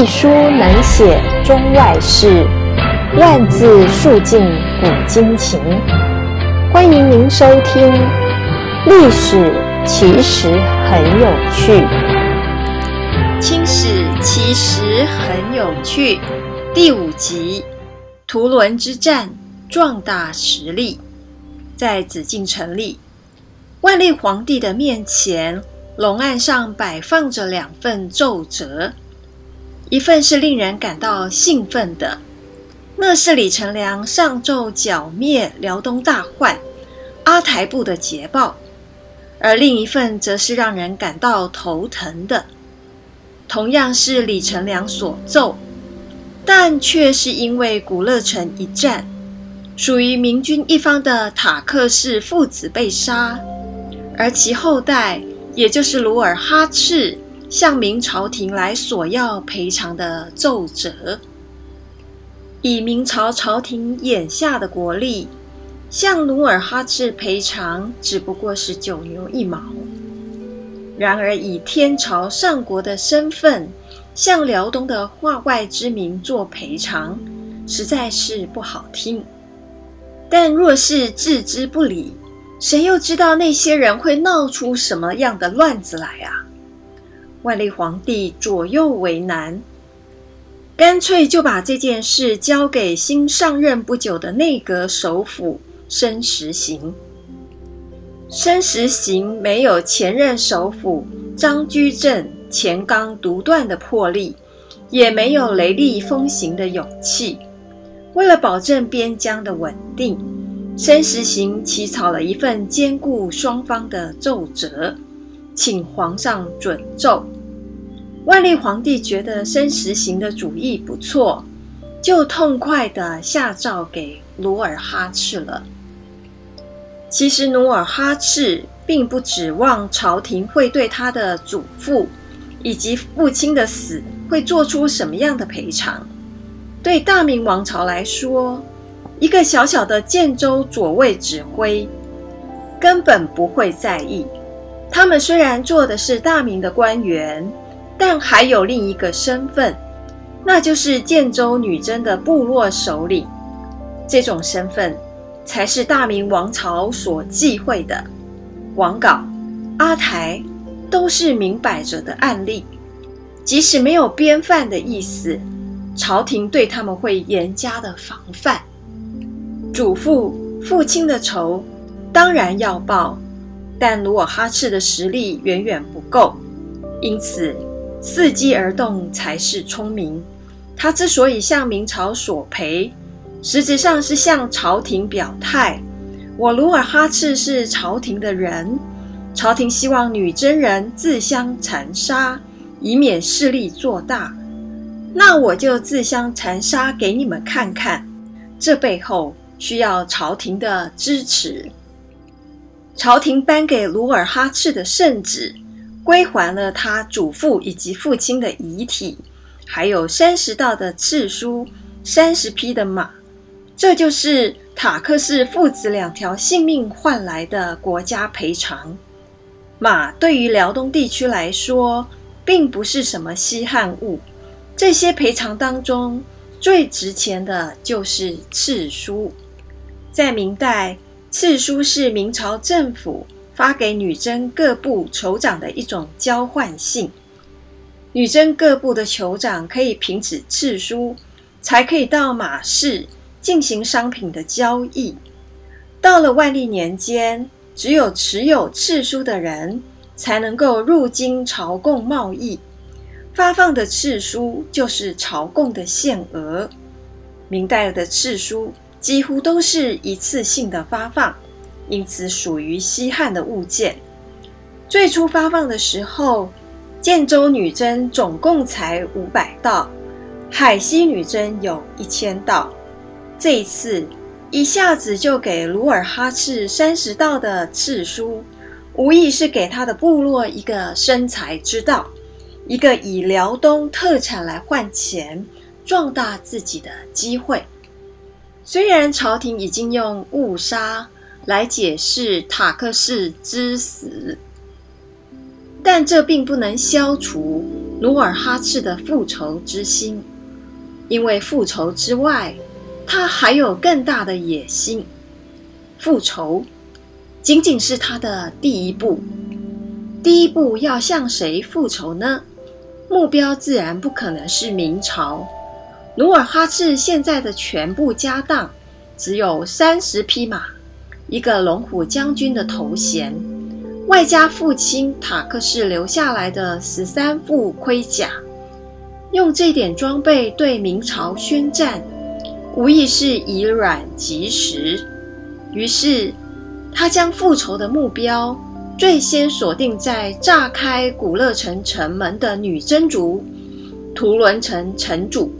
一书难写中外事，万字述尽古今情。欢迎您收听《历史其实很有趣》。清史其实很有趣。第五集：图伦之战，壮大实力。在紫禁城里，万历皇帝的面前，龙案上摆放着两份奏折。一份是令人感到兴奋的，那是李成梁上奏剿灭辽东大患阿台部的捷报；而另一份则是让人感到头疼的，同样是李成梁所奏，但却是因为古勒城一战，属于明军一方的塔克氏父子被杀，而其后代，也就是努尔哈赤。向明朝廷来索要赔偿的奏折，以明朝朝廷眼下的国力，向努尔哈赤赔偿只不过是九牛一毛。然而以天朝上国的身份，向辽东的化外之民做赔偿，实在是不好听。但若是置之不理，谁又知道那些人会闹出什么样的乱子来啊？万历皇帝左右为难，干脆就把这件事交给新上任不久的内阁首辅申时行。申时行没有前任首辅张居正乾纲独断的魄力，也没有雷厉风行的勇气。为了保证边疆的稳定，申时行起草了一份兼顾双方的奏折。请皇上准奏。万历皇帝觉得申时行的主意不错，就痛快地下诏给努尔哈赤了。其实努尔哈赤并不指望朝廷会对他的祖父以及父亲的死会做出什么样的赔偿。对大明王朝来说，一个小小的建州左卫指挥根本不会在意。他们虽然做的是大明的官员，但还有另一个身份，那就是建州女真的部落首领。这种身份才是大明王朝所忌讳的。王杲、阿台都是明摆着的案例，即使没有边犯的意思，朝廷对他们会严加的防范。祖父、父亲的仇当然要报。但努尔哈赤的实力远远不够，因此伺机而动才是聪明。他之所以向明朝索赔，实质上是向朝廷表态：我努尔哈赤是朝廷的人，朝廷希望女真人自相残杀，以免势力做大，那我就自相残杀给你们看看。这背后需要朝廷的支持。朝廷颁给努尔哈赤的圣旨，归还了他祖父以及父亲的遗体，还有三十道的敕书、三十匹的马，这就是塔克氏父子两条性命换来的国家赔偿。马对于辽东地区来说，并不是什么稀罕物。这些赔偿当中，最值钱的就是敕书，在明代。敕书是明朝政府发给女真各部酋长的一种交换信，女真各部的酋长可以凭此敕书，才可以到马市进行商品的交易。到了万历年间，只有持有赐书的人才能够入京朝贡贸易，发放的敕书就是朝贡的限额。明代的敕书。几乎都是一次性的发放，因此属于西汉的物件。最初发放的时候，建州女真总共才五百道，海西女真有一千道。这一次一下子就给努尔哈赤三十道的赐书，无疑是给他的部落一个生财之道，一个以辽东特产来换钱，壮大自己的机会。虽然朝廷已经用误杀来解释塔克氏之死，但这并不能消除努尔哈赤的复仇之心，因为复仇之外，他还有更大的野心。复仇仅仅是他的第一步，第一步要向谁复仇呢？目标自然不可能是明朝。努尔哈赤现在的全部家当只有三十匹马，一个龙虎将军的头衔。外加父亲塔克氏留下来的十三副盔甲，用这点装备对明朝宣战，无疑是以卵击石。于是，他将复仇的目标最先锁定在炸开古勒城城门的女真族图伦城城主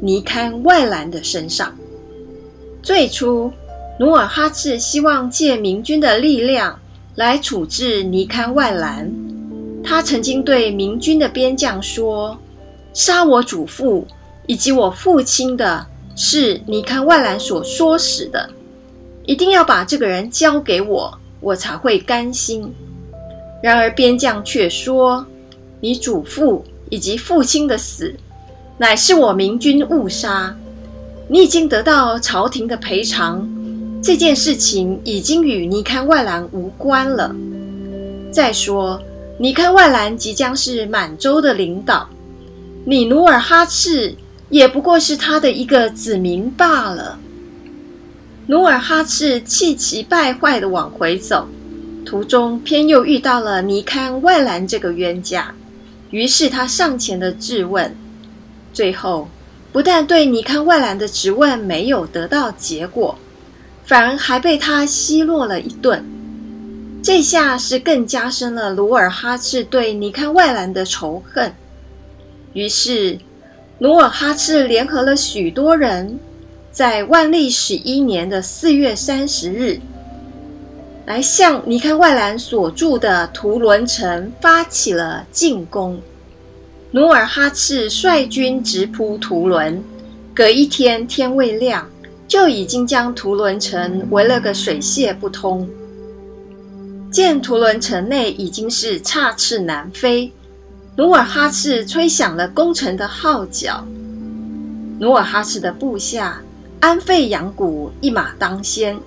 尼堪外兰的身上。最初，努尔哈赤希望借明军的力量。来处置尼堪外兰，他曾经对明军的边将说：“杀我祖父以及我父亲的是尼堪外兰所唆使的，一定要把这个人交给我，我才会甘心。”然而边将却说：“你祖父以及父亲的死，乃是我明军误杀，你已经得到朝廷的赔偿。”这件事情已经与尼堪外兰无关了。再说，尼堪外兰即将是满洲的领导，你努尔哈赤也不过是他的一个子民罢了。努尔哈赤气急败坏地往回走，途中偏又遇到了尼堪外兰这个冤家，于是他上前的质问，最后不但对尼堪外兰的质问没有得到结果。反而还被他奚落了一顿，这下是更加深了努尔哈赤对尼堪外兰的仇恨。于是，努尔哈赤联合了许多人，在万历十一年的四月三十日，来向尼堪外兰所住的图伦城发起了进攻。努尔哈赤率军直扑图伦，隔一天天未亮。就已经将图伦城围了个水泄不通。见图伦城内已经是插翅难飞，努尔哈赤吹响了攻城的号角。努尔哈赤的部下安费扬古一马当先，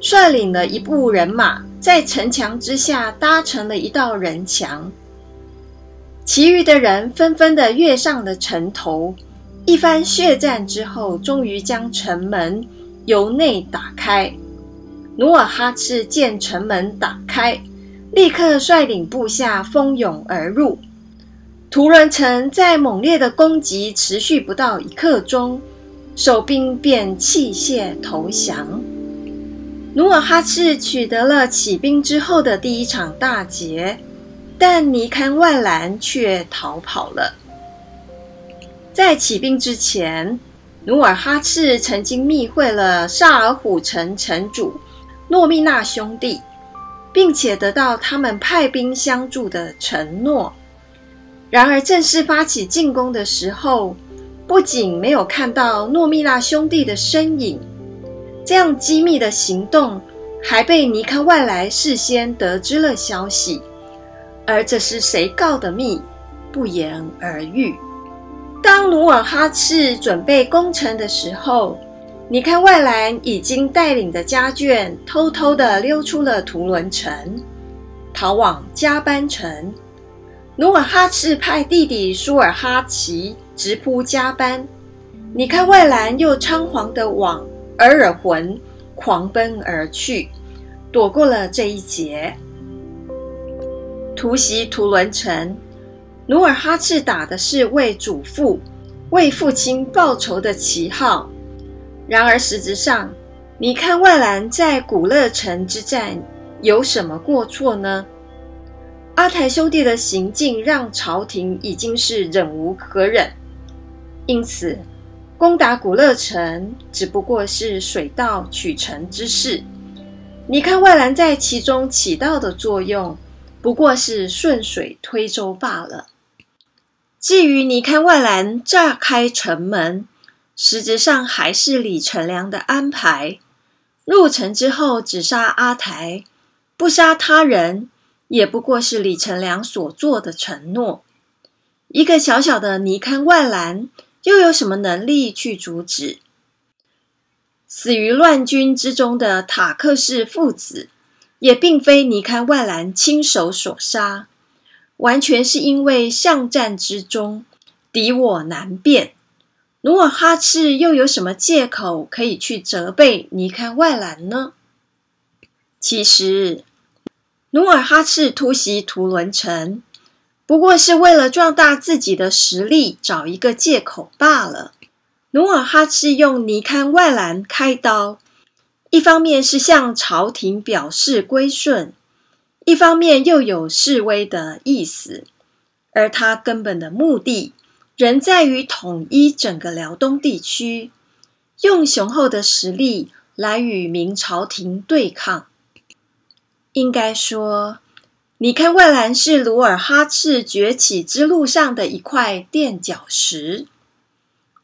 率领了一部人马，在城墙之下搭成了一道人墙。其余的人纷纷的跃上了城头。一番血战之后，终于将城门由内打开。努尔哈赤见城门打开，立刻率领部下蜂拥而入。图伦城在猛烈的攻击持续不到一刻钟，守兵便弃械投降。努尔哈赤取得了起兵之后的第一场大捷，但尼堪外兰却逃跑了。在起兵之前，努尔哈赤曾经密会了萨尔浒城城主诺密纳兄弟，并且得到他们派兵相助的承诺。然而，正式发起进攻的时候，不仅没有看到诺密纳兄弟的身影，这样机密的行动还被尼堪外来事先得知了消息。而这是谁告的密，不言而喻。当努尔哈赤准备攻城的时候，你看外兰已经带领着家眷偷偷地溜出了图伦城，逃往加班城。努尔哈赤派弟弟舒尔哈齐直扑加班，你看外兰又仓皇地往额尔浑狂奔而去，躲过了这一劫。突袭图伦城。努尔哈赤打的是为祖父、为父亲报仇的旗号，然而实质上，你看外兰在古勒城之战有什么过错呢？阿台兄弟的行径让朝廷已经是忍无可忍，因此攻打古勒城只不过是水到渠成之事。你看外兰在其中起到的作用，不过是顺水推舟罢了。至于尼堪外兰炸开城门，实质上还是李成梁的安排。入城之后只杀阿台，不杀他人，也不过是李成梁所做的承诺。一个小小的尼堪外兰又有什么能力去阻止？死于乱军之中的塔克氏父子，也并非尼堪外兰亲手所杀，完全是因为巷战之中敌我难辨。努尔哈赤又有什么借口可以去责备尼堪外兰呢？其实，努尔哈赤突袭图伦城，不过是为了壮大自己的实力，找一个借口罢了。努尔哈赤用尼堪外兰开刀，一方面是向朝廷表示归顺，一方面又有示威的意思，而他根本的目的，仍在于统一整个辽东地区，用雄厚的实力来与明朝廷对抗。应该说，尼堪外兰是努尔哈赤崛起之路上的一块垫脚石，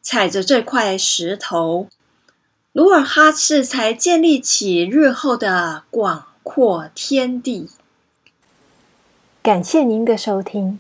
踩着这块石头，努尔哈赤才建立起日后的广阔天地。感谢您的收听。